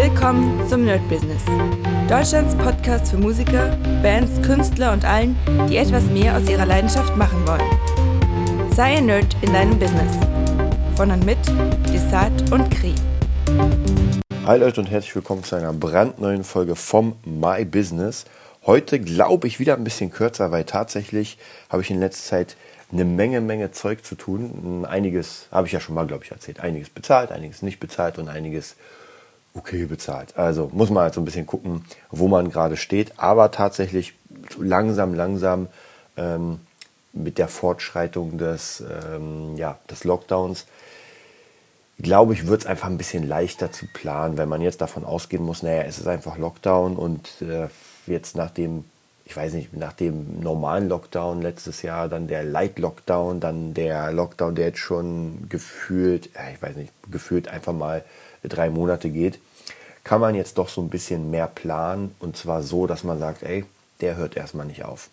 Willkommen zum Nerd Business. Deutschlands Podcast für Musiker, Bands, Künstler und allen, die etwas mehr aus ihrer Leidenschaft machen wollen. Sei ein Nerd in deinem Business. Von und mit Desart und Kri. Hi Leute und herzlich willkommen zu einer brandneuen Folge vom My Business. Heute glaube ich wieder ein bisschen kürzer, weil tatsächlich habe ich in letzter Zeit eine Menge, Menge Zeug zu tun. Einiges habe ich ja schon mal, glaube ich, erzählt. Einiges bezahlt, einiges nicht bezahlt und einiges okay bezahlt. Also muss man halt so ein bisschen gucken, wo man gerade steht. Aber tatsächlich langsam, langsam ähm, mit der Fortschreitung des, ähm, ja, des Lockdowns, glaube ich, wird es einfach ein bisschen leichter zu planen, wenn man jetzt davon ausgehen muss, naja, es ist einfach Lockdown und äh, jetzt nach dem ich weiß nicht, nach dem normalen Lockdown letztes Jahr, dann der Light Lockdown, dann der Lockdown, der jetzt schon gefühlt, ich weiß nicht, gefühlt einfach mal drei Monate geht, kann man jetzt doch so ein bisschen mehr planen und zwar so, dass man sagt, ey, der hört erstmal nicht auf.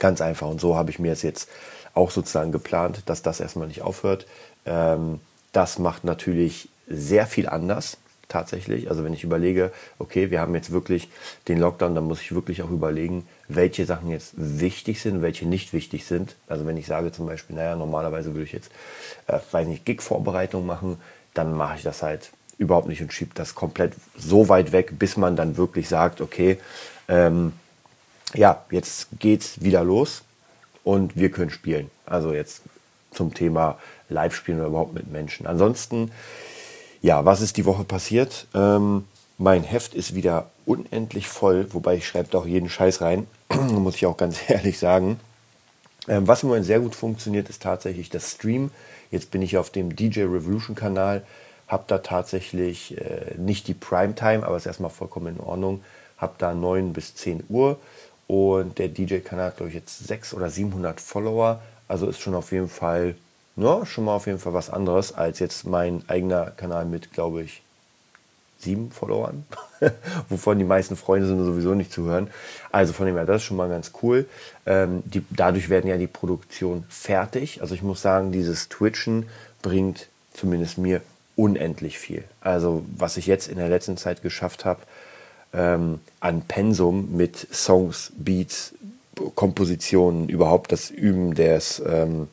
Ganz einfach. Und so habe ich mir es jetzt auch sozusagen geplant, dass das erstmal nicht aufhört. Ähm, das macht natürlich sehr viel anders tatsächlich. Also wenn ich überlege, okay, wir haben jetzt wirklich den Lockdown, dann muss ich wirklich auch überlegen, welche Sachen jetzt wichtig sind, welche nicht wichtig sind. Also wenn ich sage zum Beispiel, naja, normalerweise würde ich jetzt, äh, weiß nicht, Gig-Vorbereitung machen, dann mache ich das halt überhaupt nicht und schiebe das komplett so weit weg, bis man dann wirklich sagt, okay, ähm, ja, jetzt geht's wieder los und wir können spielen. Also jetzt zum Thema Live-Spielen oder überhaupt mit Menschen. Ansonsten ja, was ist die Woche passiert? Ähm, mein Heft ist wieder unendlich voll, wobei ich schreibe da auch jeden Scheiß rein, muss ich auch ganz ehrlich sagen. Ähm, was im Moment sehr gut funktioniert, ist tatsächlich das Stream. Jetzt bin ich auf dem DJ Revolution Kanal, habe da tatsächlich äh, nicht die Primetime, aber ist erstmal vollkommen in Ordnung. Habe da 9 bis 10 Uhr und der DJ-Kanal hat, glaube ich, jetzt 600 oder 700 Follower. Also ist schon auf jeden Fall ja, schon mal auf jeden Fall was anderes als jetzt mein eigener Kanal mit, glaube ich, sieben Followern, wovon die meisten Freunde sind sowieso nicht zu hören. Also von dem her, das ist schon mal ganz cool. Ähm, die, dadurch werden ja die Produktionen fertig. Also ich muss sagen, dieses Twitchen bringt zumindest mir unendlich viel. Also was ich jetzt in der letzten Zeit geschafft habe, ähm, an Pensum mit Songs, Beats, Kompositionen, überhaupt das Üben des... Ähm,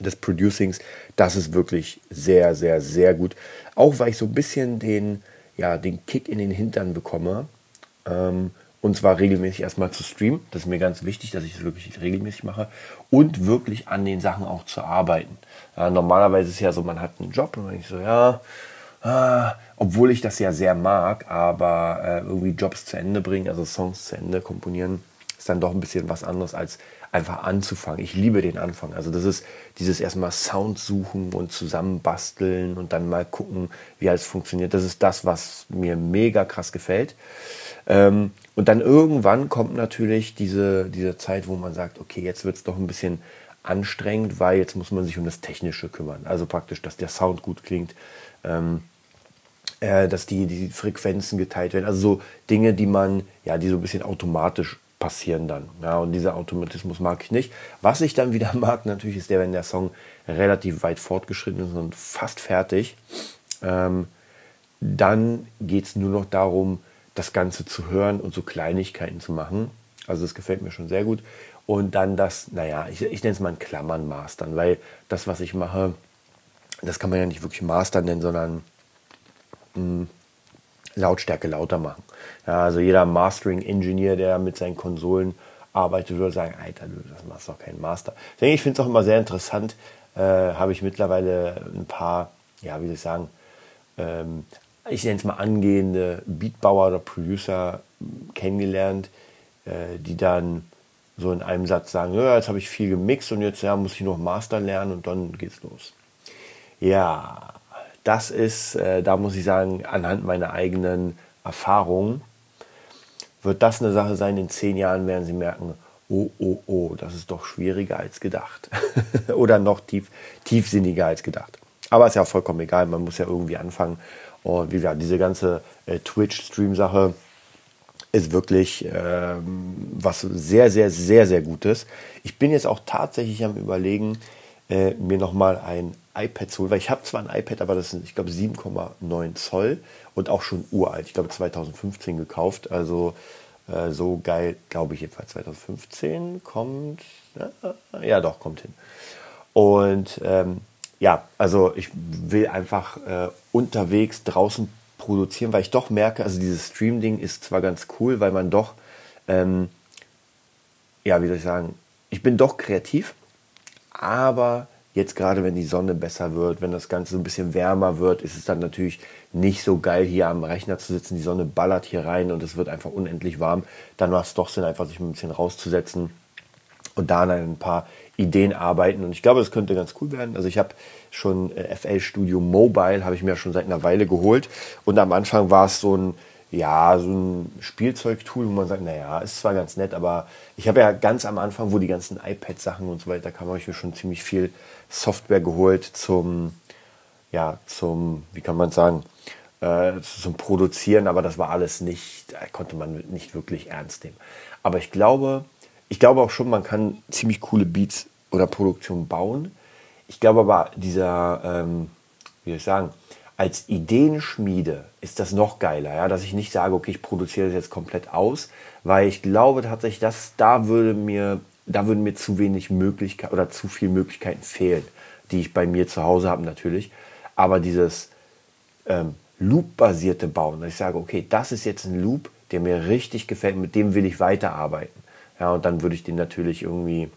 des Producings, das ist wirklich sehr, sehr, sehr gut. Auch weil ich so ein bisschen den, ja, den Kick in den Hintern bekomme. Ähm, und zwar regelmäßig erstmal zu streamen. Das ist mir ganz wichtig, dass ich das wirklich regelmäßig mache. Und wirklich an den Sachen auch zu arbeiten. Ja, normalerweise ist es ja so, man hat einen Job und ich so, ja, ah, obwohl ich das ja sehr mag, aber äh, irgendwie Jobs zu Ende bringen, also Songs zu Ende komponieren, ist dann doch ein bisschen was anderes als einfach anzufangen. Ich liebe den Anfang. Also das ist dieses erstmal Sound suchen und zusammenbasteln und dann mal gucken, wie alles funktioniert. Das ist das, was mir mega krass gefällt. Ähm, und dann irgendwann kommt natürlich diese, diese Zeit, wo man sagt, okay, jetzt wird es doch ein bisschen anstrengend, weil jetzt muss man sich um das Technische kümmern. Also praktisch, dass der Sound gut klingt. Ähm, äh, dass die, die Frequenzen geteilt werden. Also so Dinge, die man, ja, die so ein bisschen automatisch passieren dann. Ja, und dieser Automatismus mag ich nicht. Was ich dann wieder mag, natürlich, ist der, wenn der Song relativ weit fortgeschritten ist und fast fertig. Ähm, dann geht es nur noch darum, das Ganze zu hören und so Kleinigkeiten zu machen. Also das gefällt mir schon sehr gut. Und dann das, naja, ich, ich nenne es mal ein Klammern mastern, weil das, was ich mache, das kann man ja nicht wirklich mastern nennen, sondern mh, hm, Lautstärke lauter machen. Ja, also jeder Mastering-Engineer, der mit seinen Konsolen arbeitet, würde sagen, Alter, du, das machst doch keinen Master. Ich finde es auch immer sehr interessant, äh, habe ich mittlerweile ein paar, ja, wie soll ich sagen, ähm, ich nenne es mal angehende Beatbauer oder Producer kennengelernt, äh, die dann so in einem Satz sagen, ja, jetzt habe ich viel gemixt und jetzt ja, muss ich noch Master lernen und dann geht's los. Ja, das ist, äh, da muss ich sagen, anhand meiner eigenen Erfahrungen, wird das eine Sache sein, in zehn Jahren werden Sie merken, oh, oh, oh, das ist doch schwieriger als gedacht. Oder noch tief, tiefsinniger als gedacht. Aber ist ja vollkommen egal, man muss ja irgendwie anfangen. Und wie gesagt, diese ganze äh, Twitch-Stream-Sache ist wirklich ähm, was sehr, sehr, sehr, sehr Gutes. Ich bin jetzt auch tatsächlich am Überlegen, äh, mir nochmal ein iPad zu holen, weil ich habe zwar ein iPad, aber das sind, ich glaube, 7,9 Zoll und auch schon uralt. Ich glaube, 2015 gekauft. Also äh, so geil, glaube ich jedenfalls. 2015 kommt, ja, ja doch, kommt hin. Und ähm, ja, also ich will einfach äh, unterwegs draußen produzieren, weil ich doch merke, also dieses Stream-Ding ist zwar ganz cool, weil man doch, ähm, ja, wie soll ich sagen, ich bin doch kreativ, aber jetzt gerade wenn die Sonne besser wird, wenn das Ganze so ein bisschen wärmer wird, ist es dann natürlich nicht so geil, hier am Rechner zu sitzen. Die Sonne ballert hier rein und es wird einfach unendlich warm. Dann macht es doch Sinn, einfach sich ein bisschen rauszusetzen und da an ein paar Ideen arbeiten. Und ich glaube, das könnte ganz cool werden. Also ich habe schon äh, FL Studio Mobile, habe ich mir schon seit einer Weile geholt. Und am Anfang war es so ein, ja, so ein Spielzeugtool, wo man sagt, naja, ist zwar ganz nett, aber ich habe ja ganz am Anfang, wo die ganzen iPad-Sachen und so weiter kamen, habe ich mir schon ziemlich viel Software geholt zum, ja, zum, wie kann man sagen, äh, zum Produzieren, aber das war alles nicht, konnte man nicht wirklich ernst nehmen. Aber ich glaube, ich glaube auch schon, man kann ziemlich coole Beats oder Produktionen bauen. Ich glaube aber, dieser, ähm, wie soll ich sagen, als Ideenschmiede ist das noch geiler, ja, dass ich nicht sage, okay, ich produziere das jetzt komplett aus, weil ich glaube tatsächlich, dass da würde mir, da würden mir zu wenig Möglichkeiten oder zu viele Möglichkeiten fehlen, die ich bei mir zu Hause habe natürlich. Aber dieses ähm, Loop-basierte Bauen, dass ich sage, okay, das ist jetzt ein Loop, der mir richtig gefällt, mit dem will ich weiterarbeiten. Ja, und dann würde ich den natürlich irgendwie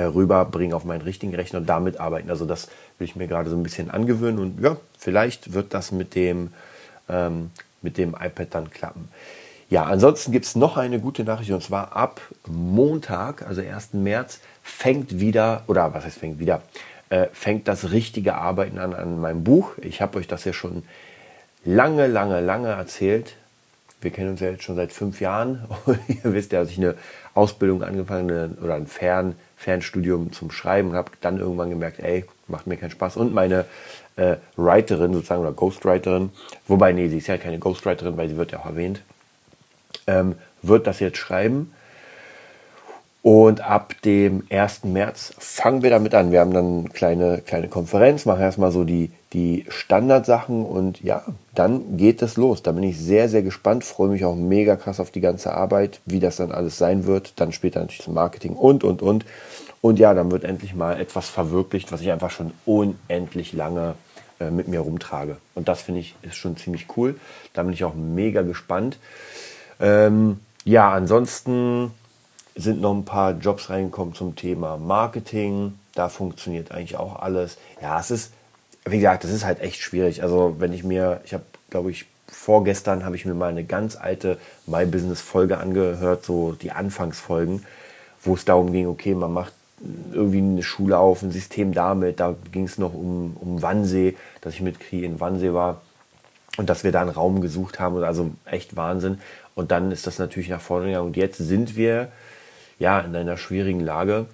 rüberbringen auf meinen richtigen Rechner und damit arbeiten. Also das will ich mir gerade so ein bisschen angewöhnen und ja, vielleicht wird das mit dem, ähm, mit dem iPad dann klappen. Ja, ansonsten gibt es noch eine gute Nachricht und zwar ab Montag, also 1. März, fängt wieder, oder was heißt fängt wieder, äh, fängt das richtige Arbeiten an an meinem Buch. Ich habe euch das ja schon lange, lange, lange erzählt. Wir kennen uns ja jetzt schon seit fünf Jahren. ihr wisst ja, dass ich eine Ausbildung angefangen oder ein Fern, Fernstudium zum Schreiben habe dann irgendwann gemerkt, ey, macht mir keinen Spaß. Und meine äh, Writerin sozusagen oder Ghostwriterin, wobei, nee, sie ist ja keine Ghostwriterin, weil sie wird ja auch erwähnt, ähm, wird das jetzt schreiben. Und ab dem 1. März fangen wir damit an. Wir haben dann eine kleine, kleine Konferenz, machen erstmal so die, die Standardsachen und ja, dann geht es los. Da bin ich sehr, sehr gespannt, freue mich auch mega krass auf die ganze Arbeit, wie das dann alles sein wird. Dann später natürlich zum Marketing und, und, und. Und ja, dann wird endlich mal etwas verwirklicht, was ich einfach schon unendlich lange äh, mit mir rumtrage. Und das finde ich ist schon ziemlich cool. Da bin ich auch mega gespannt. Ähm, ja, ansonsten sind noch ein paar Jobs reingekommen zum Thema Marketing. Da funktioniert eigentlich auch alles. Ja, es ist, wie gesagt, das ist halt echt schwierig. Also wenn ich mir, ich habe, glaube ich, vorgestern habe ich mir mal eine ganz alte My Business Folge angehört, so die Anfangsfolgen, wo es darum ging, okay, man macht irgendwie eine Schule auf, ein System damit. Da ging es noch um, um Wannsee, dass ich mit Kri in Wannsee war und dass wir da einen Raum gesucht haben. Also echt Wahnsinn. Und dann ist das natürlich nach vorne gegangen. Und jetzt sind wir ja, in einer schwierigen Lage,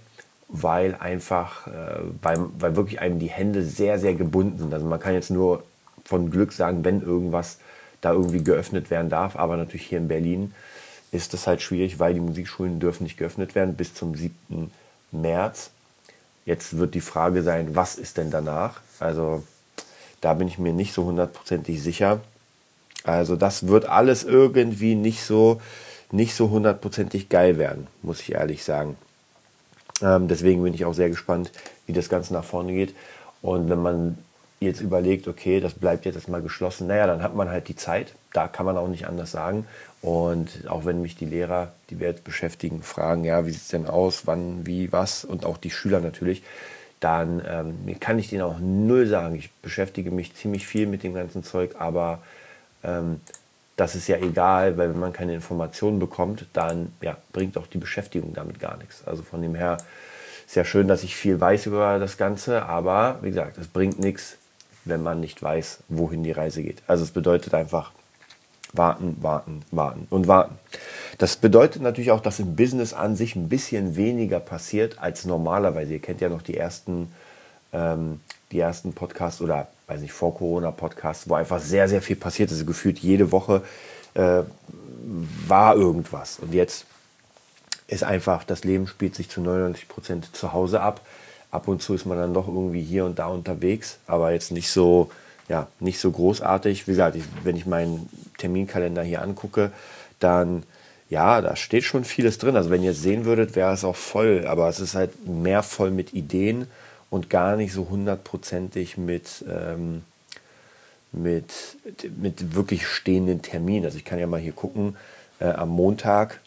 weil einfach, äh, weil, weil wirklich einem die Hände sehr, sehr gebunden sind. Also man kann jetzt nur von Glück sagen, wenn irgendwas da irgendwie geöffnet werden darf, aber natürlich hier in Berlin ist das halt schwierig, weil die Musikschulen dürfen nicht geöffnet werden bis zum 7. März. Jetzt wird die Frage sein, was ist denn danach? Also da bin ich mir nicht so hundertprozentig sicher. Also das wird alles irgendwie nicht so nicht so hundertprozentig geil werden, muss ich ehrlich sagen. Ähm, deswegen bin ich auch sehr gespannt, wie das Ganze nach vorne geht. Und wenn man jetzt überlegt, okay, das bleibt jetzt erstmal geschlossen, naja, dann hat man halt die Zeit. Da kann man auch nicht anders sagen. Und auch wenn mich die Lehrer, die wir jetzt beschäftigen, fragen, ja, wie sieht es denn aus, wann, wie, was, und auch die Schüler natürlich, dann ähm, kann ich denen auch null sagen. Ich beschäftige mich ziemlich viel mit dem ganzen Zeug, aber ähm, das ist ja egal, weil wenn man keine Informationen bekommt, dann ja, bringt auch die Beschäftigung damit gar nichts. Also von dem her ist ja schön, dass ich viel weiß über das Ganze, aber wie gesagt, es bringt nichts, wenn man nicht weiß, wohin die Reise geht. Also es bedeutet einfach warten, warten, warten und warten. Das bedeutet natürlich auch, dass im Business an sich ein bisschen weniger passiert als normalerweise. Ihr kennt ja noch die ersten, ähm, die ersten Podcasts oder weiß nicht, vor Corona-Podcasts, wo einfach sehr, sehr viel passiert ist. Gefühlt jede Woche äh, war irgendwas. Und jetzt ist einfach, das Leben spielt sich zu 99 Prozent zu Hause ab. ab und zu ist man dann doch irgendwie hier und da unterwegs, aber jetzt nicht so, ja, nicht so großartig. Wie gesagt, ich, wenn ich meinen Terminkalender hier angucke, dann ja, da steht schon vieles drin. Also wenn ihr es sehen würdet, wäre es auch voll, aber es ist halt mehr voll mit Ideen und gar nicht so hundertprozentig mit, ähm, mit, mit wirklich stehenden Terminen. Also ich kann ja mal hier gucken, äh, am Montag,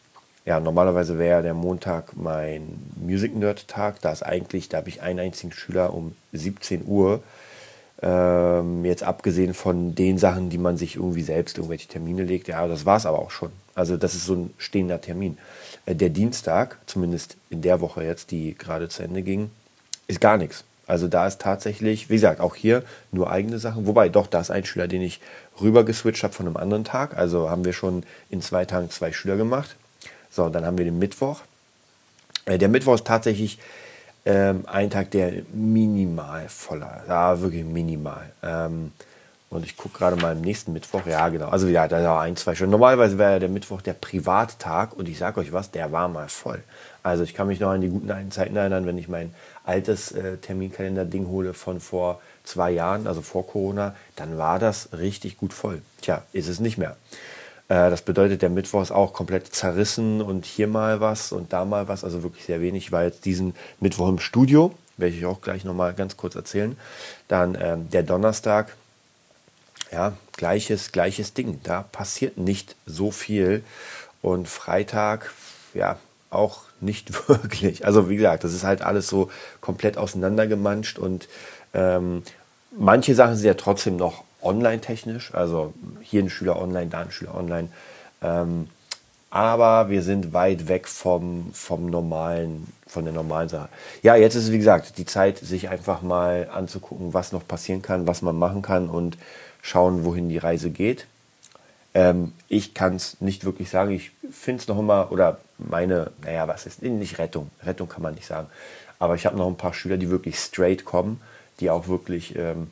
ja, normalerweise wäre der Montag mein Music Nerd Tag. Da ist eigentlich, da habe ich einen einzigen Schüler um 17 Uhr. Ähm, jetzt abgesehen von den Sachen, die man sich irgendwie selbst irgendwelche Termine legt, ja, das war es aber auch schon. Also das ist so ein stehender Termin. Äh, der Dienstag, zumindest in der Woche jetzt, die gerade zu Ende ging, ist gar nichts. Also da ist tatsächlich, wie gesagt, auch hier nur eigene Sachen. Wobei, doch, da ist ein Schüler, den ich rüber geswitcht habe von einem anderen Tag. Also haben wir schon in zwei Tagen zwei Schüler gemacht. So, dann haben wir den Mittwoch. Äh, der Mittwoch ist tatsächlich ähm, ein Tag, der minimal voller, ja, wirklich minimal. Ähm, und ich gucke gerade mal im nächsten Mittwoch. Ja, genau. Also ja, da war ein, zwei Stunden. Normalerweise wäre der Mittwoch der Privattag und ich sage euch was, der war mal voll. Also ich kann mich noch an die guten alten Zeiten erinnern, wenn ich mein altes äh, Terminkalender-Ding hole von vor zwei Jahren, also vor Corona, dann war das richtig gut voll. Tja, ist es nicht mehr. Äh, das bedeutet, der Mittwoch ist auch komplett zerrissen und hier mal was und da mal was, also wirklich sehr wenig. Ich war jetzt diesen Mittwoch im Studio, werde ich auch gleich nochmal ganz kurz erzählen. Dann ähm, der Donnerstag, ja, gleiches, gleiches Ding. Da passiert nicht so viel. Und Freitag, ja, auch nicht wirklich. Also wie gesagt, das ist halt alles so komplett auseinandergemanscht und ähm, manche Sachen sind ja trotzdem noch online-technisch. Also hier ein Schüler online, da ein Schüler online. Ähm, aber wir sind weit weg vom, vom normalen, von der normalen Sache. Ja, jetzt ist es wie gesagt die Zeit, sich einfach mal anzugucken, was noch passieren kann, was man machen kann und schauen, wohin die Reise geht. Ähm, ich kann es nicht wirklich sagen. Ich finde es noch immer, oder meine, naja, was ist, nicht Rettung. Rettung kann man nicht sagen. Aber ich habe noch ein paar Schüler, die wirklich straight kommen, die auch wirklich ähm,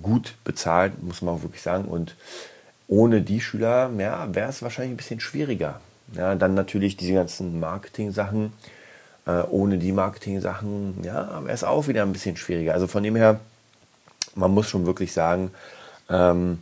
gut bezahlen, muss man auch wirklich sagen. Und ohne die Schüler ja, wäre es wahrscheinlich ein bisschen schwieriger. Ja, dann natürlich diese ganzen Marketing-Sachen. Äh, ohne die Marketing-Sachen ja, wäre es auch wieder ein bisschen schwieriger. Also von dem her, man muss schon wirklich sagen, ähm,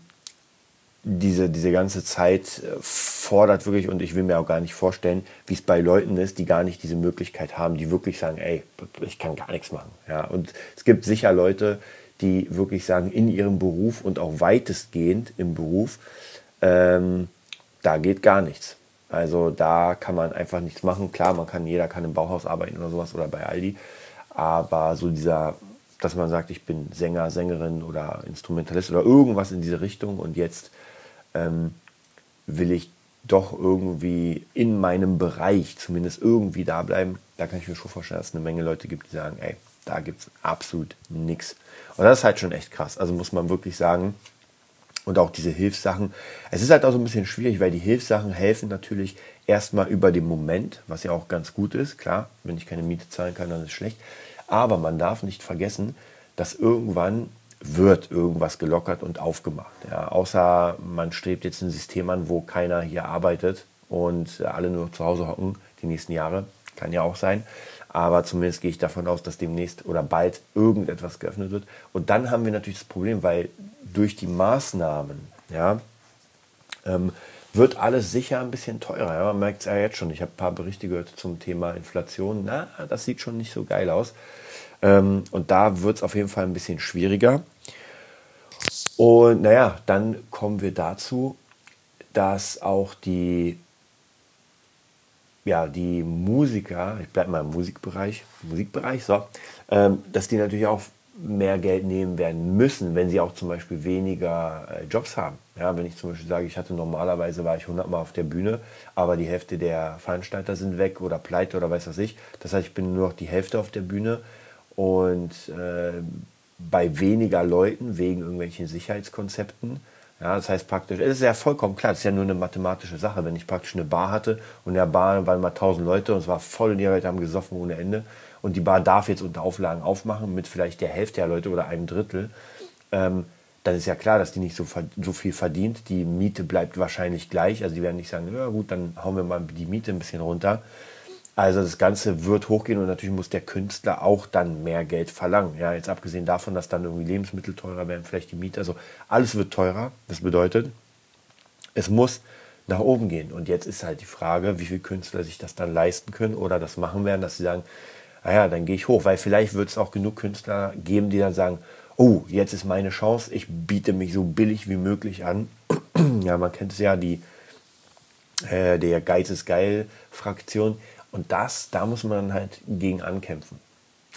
diese, diese ganze Zeit äh, fordert wirklich, und ich will mir auch gar nicht vorstellen, wie es bei Leuten ist, die gar nicht diese Möglichkeit haben, die wirklich sagen, ey, ich kann gar nichts machen. Ja, und es gibt sicher Leute, die wirklich sagen, in ihrem Beruf und auch weitestgehend im Beruf, ähm, da geht gar nichts. Also da kann man einfach nichts machen. Klar, man kann, jeder kann im Bauhaus arbeiten oder sowas oder bei Aldi. Aber so dieser dass man sagt, ich bin Sänger, Sängerin oder Instrumentalist oder irgendwas in diese Richtung und jetzt ähm, will ich doch irgendwie in meinem Bereich zumindest irgendwie da bleiben. Da kann ich mir schon vorstellen, dass es eine Menge Leute gibt, die sagen, ey, da gibt es absolut nichts. Und das ist halt schon echt krass. Also muss man wirklich sagen. Und auch diese Hilfssachen. Es ist halt auch so ein bisschen schwierig, weil die Hilfssachen helfen natürlich erstmal über den Moment, was ja auch ganz gut ist. Klar, wenn ich keine Miete zahlen kann, dann ist es schlecht. Aber man darf nicht vergessen, dass irgendwann wird irgendwas gelockert und aufgemacht. Ja, außer man strebt jetzt ein System an, wo keiner hier arbeitet und alle nur zu Hause hocken die nächsten Jahre. Kann ja auch sein. Aber zumindest gehe ich davon aus, dass demnächst oder bald irgendetwas geöffnet wird. Und dann haben wir natürlich das Problem, weil durch die Maßnahmen, ja, ähm, wird alles sicher ein bisschen teurer. Ja, man merkt es ja jetzt schon. Ich habe ein paar Berichte gehört zum Thema Inflation. Na, das sieht schon nicht so geil aus. Ähm, und da wird es auf jeden Fall ein bisschen schwieriger. Und naja, dann kommen wir dazu, dass auch die, ja, die Musiker, ich bleibe mal im Musikbereich, Musikbereich, so, ähm, dass die natürlich auch mehr Geld nehmen werden müssen, wenn sie auch zum Beispiel weniger äh, Jobs haben. Ja, wenn ich zum Beispiel sage, ich hatte normalerweise war ich 100 Mal auf der Bühne, aber die Hälfte der Veranstalter sind weg oder pleite oder weiß was ich. Das heißt, ich bin nur noch die Hälfte auf der Bühne und äh, bei weniger Leuten wegen irgendwelchen Sicherheitskonzepten. Ja, das heißt praktisch, es ist ja vollkommen klar, es ist ja nur eine mathematische Sache. Wenn ich praktisch eine Bar hatte und in der Bar waren mal 1000 Leute und es war voll und die Leute haben gesoffen ohne Ende und die Bar darf jetzt unter Auflagen aufmachen mit vielleicht der Hälfte der Leute oder einem Drittel, ähm, dann ist ja klar, dass die nicht so, so viel verdient. Die Miete bleibt wahrscheinlich gleich. Also die werden nicht sagen, ja gut, dann hauen wir mal die Miete ein bisschen runter. Also das Ganze wird hochgehen und natürlich muss der Künstler auch dann mehr Geld verlangen. Ja, jetzt abgesehen davon, dass dann irgendwie Lebensmittel teurer werden, vielleicht die Miete, also alles wird teurer. Das bedeutet, es muss nach oben gehen. Und jetzt ist halt die Frage, wie viele Künstler sich das dann leisten können oder das machen werden, dass sie sagen, naja, dann gehe ich hoch. Weil vielleicht wird es auch genug Künstler geben, die dann sagen, oh, jetzt ist meine Chance, ich biete mich so billig wie möglich an. ja, man kennt es ja, die äh, der Geiz ist geil Fraktion. Und das, da muss man halt gegen ankämpfen.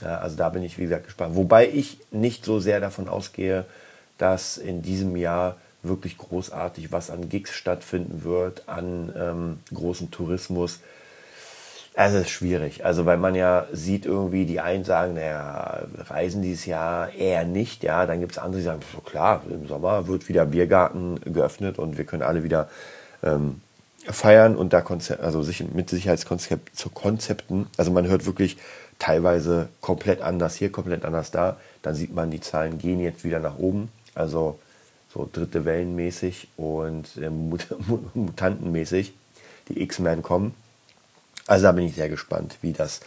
Ja, also da bin ich, wie gesagt, gespannt. Wobei ich nicht so sehr davon ausgehe, dass in diesem Jahr wirklich großartig was an Gigs stattfinden wird, an ähm, großen Tourismus. Es ist schwierig. Also weil man ja sieht irgendwie, die einen sagen, naja, reisen dieses Jahr eher nicht. Ja, dann gibt es andere, die sagen, so klar, im Sommer wird wieder Biergarten geöffnet und wir können alle wieder ähm, feiern und da Konzept, also sich mit Sicherheitskonzept zu Konzepten. Also man hört wirklich teilweise komplett anders hier, komplett anders da. Dann sieht man, die Zahlen gehen jetzt wieder nach oben. Also so dritte Wellenmäßig und äh, Mut Mutantenmäßig. Die X-Men kommen. Also da bin ich sehr gespannt, wie das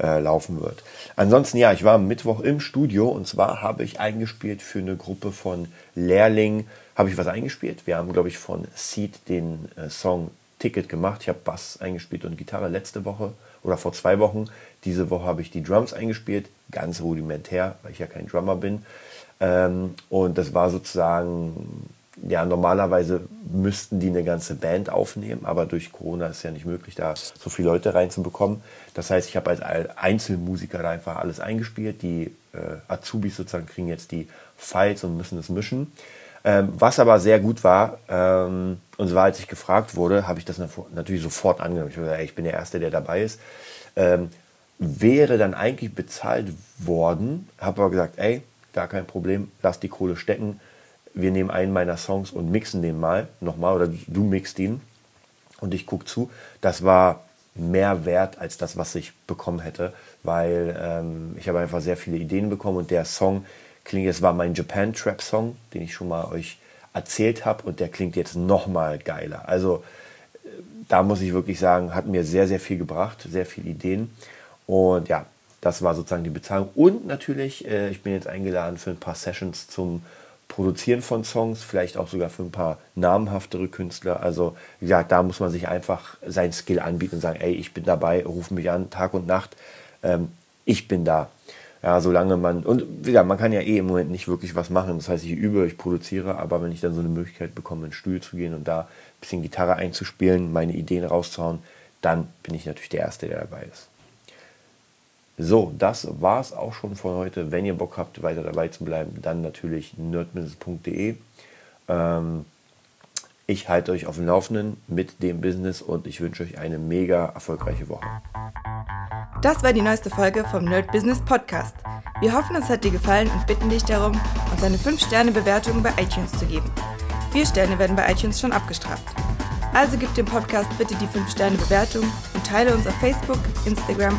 äh, laufen wird. Ansonsten, ja, ich war am Mittwoch im Studio und zwar habe ich eingespielt für eine Gruppe von Lehrlingen, habe ich was eingespielt. Wir haben, glaube ich, von Seed den äh, Song Ticket gemacht. Ich habe Bass eingespielt und Gitarre letzte Woche oder vor zwei Wochen. Diese Woche habe ich die Drums eingespielt, ganz rudimentär, weil ich ja kein Drummer bin. Ähm, und das war sozusagen, ja, normalerweise müssten die eine ganze Band aufnehmen, aber durch Corona ist ja nicht möglich, da so viele Leute reinzubekommen. Das heißt, ich habe als Einzelmusiker da einfach alles eingespielt. Die äh, Azubis sozusagen kriegen jetzt die Files und müssen es mischen. Ähm, was aber sehr gut war, ähm, und zwar als ich gefragt wurde, habe ich das natürlich sofort angenommen. Ich, gesagt, ey, ich bin der Erste, der dabei ist. Ähm, wäre dann eigentlich bezahlt worden, habe aber gesagt, ey, gar kein Problem, lass die Kohle stecken. Wir nehmen einen meiner Songs und mixen den mal nochmal oder du mixt ihn und ich gucke zu. Das war mehr wert als das, was ich bekommen hätte, weil ähm, ich habe einfach sehr viele Ideen bekommen und der Song klingt, es war mein Japan Trap Song, den ich schon mal euch erzählt habe und der klingt jetzt noch mal geiler. Also äh, da muss ich wirklich sagen, hat mir sehr, sehr viel gebracht, sehr viele Ideen und ja, das war sozusagen die Bezahlung und natürlich, äh, ich bin jetzt eingeladen für ein paar Sessions zum Produzieren von Songs, vielleicht auch sogar für ein paar namhaftere Künstler. Also gesagt, da muss man sich einfach sein Skill anbieten und sagen, ey, ich bin dabei, ruf mich an, Tag und Nacht, ähm, ich bin da. Ja, solange man, und ja, man kann ja eh im Moment nicht wirklich was machen. Das heißt, ich übe, ich produziere, aber wenn ich dann so eine Möglichkeit bekomme, in den Studio zu gehen und da ein bisschen Gitarre einzuspielen, meine Ideen rauszuhauen, dann bin ich natürlich der Erste, der dabei ist. So, das war es auch schon von heute. Wenn ihr Bock habt, weiter dabei zu bleiben, dann natürlich nerdbusiness.de. Ähm, ich halte euch auf dem Laufenden mit dem Business und ich wünsche euch eine mega erfolgreiche Woche. Das war die neueste Folge vom Nerd Business Podcast. Wir hoffen, es hat dir gefallen und bitten dich darum, uns eine 5-Sterne-Bewertung bei iTunes zu geben. Vier Sterne werden bei iTunes schon abgestraft. Also gib dem Podcast bitte die 5-Sterne-Bewertung und teile uns auf Facebook, Instagram